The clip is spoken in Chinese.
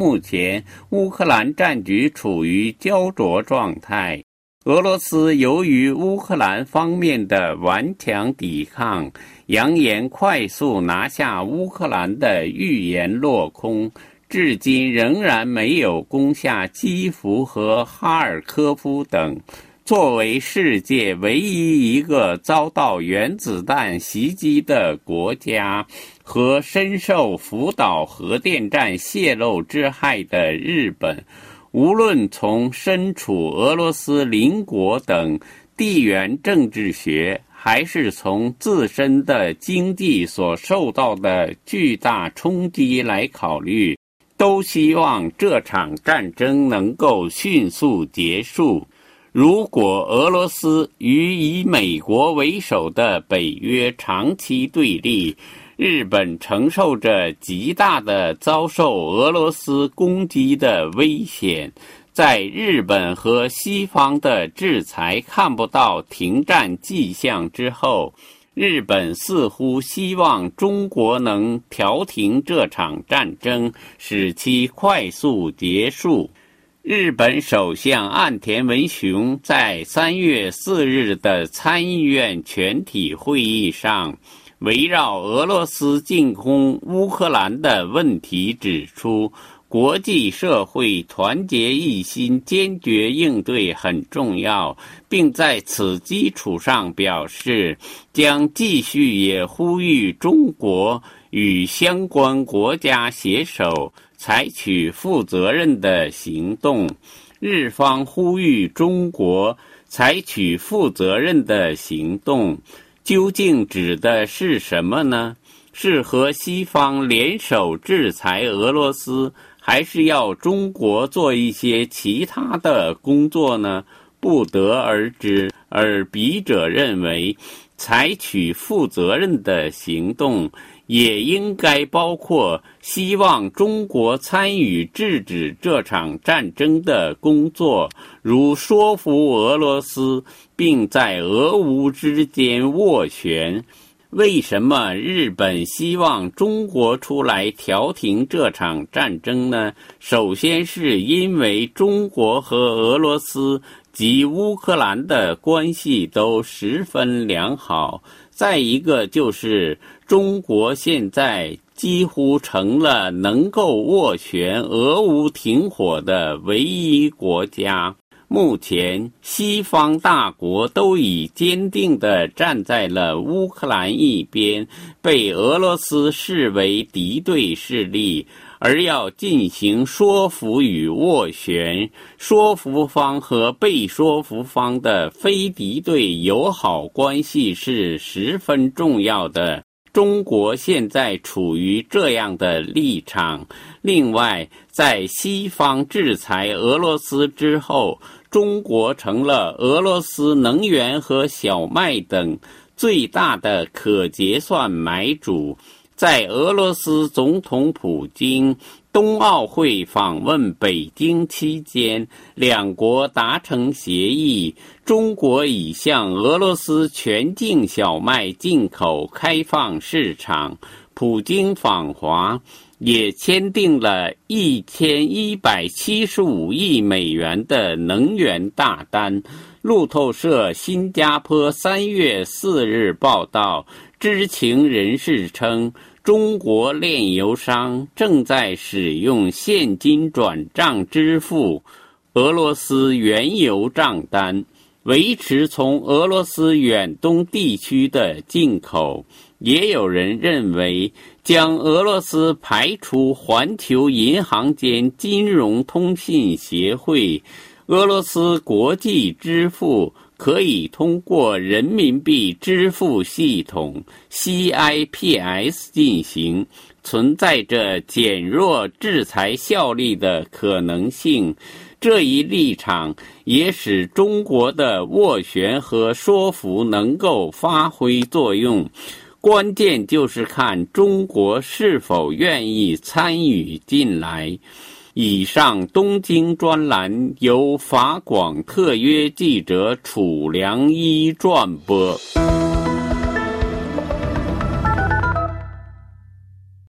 目前乌克兰战局处于胶着状态。俄罗斯由于乌克兰方面的顽强抵抗，扬言快速拿下乌克兰的预言落空，至今仍然没有攻下基辅和哈尔科夫等。作为世界唯一一个遭到原子弹袭击的国家，和深受福岛核电站泄漏之害的日本。无论从身处俄罗斯邻国等地缘政治学，还是从自身的经济所受到的巨大冲击来考虑，都希望这场战争能够迅速结束。如果俄罗斯与以美国为首的北约长期对立，日本承受着极大的遭受俄罗斯攻击的危险，在日本和西方的制裁看不到停战迹象之后，日本似乎希望中国能调停这场战争，使其快速结束。日本首相岸田文雄在三月四日的参议院全体会议上。围绕俄罗斯进攻乌克兰的问题，指出国际社会团结一心、坚决应对很重要，并在此基础上表示将继续也呼吁中国与相关国家携手采取负责任的行动。日方呼吁中国采取负责任的行动。究竟指的是什么呢？是和西方联手制裁俄罗斯，还是要中国做一些其他的工作呢？不得而知。而笔者认为，采取负责任的行动，也应该包括希望中国参与制止这场战争的工作，如说服俄罗斯。并在俄乌之间斡旋。为什么日本希望中国出来调停这场战争呢？首先是因为中国和俄罗斯及乌克兰的关系都十分良好，再一个就是中国现在几乎成了能够斡旋俄乌停火的唯一国家。目前，西方大国都已坚定地站在了乌克兰一边，被俄罗斯视为敌对势力，而要进行说服与斡旋。说服方和被说服方的非敌对友好关系是十分重要的。中国现在处于这样的立场。另外，在西方制裁俄罗斯之后，中国成了俄罗斯能源和小麦等最大的可结算买主。在俄罗斯总统普京冬奥会访问北京期间，两国达成协议，中国已向俄罗斯全境小麦进口开放市场。普京访华。也签订了一千一百七十五亿美元的能源大单。路透社新加坡三月四日报道，知情人士称，中国炼油商正在使用现金转账支付俄罗斯原油账单，维持从俄罗斯远东地区的进口。也有人认为。将俄罗斯排除环球银行间金融通信协会，俄罗斯国际支付可以通过人民币支付系统 CIPS 进行，存在着减弱制裁效力的可能性。这一立场也使中国的斡旋和说服能够发挥作用。关键就是看中国是否愿意参与进来。以上东京专栏由法广特约记者楚良一转播。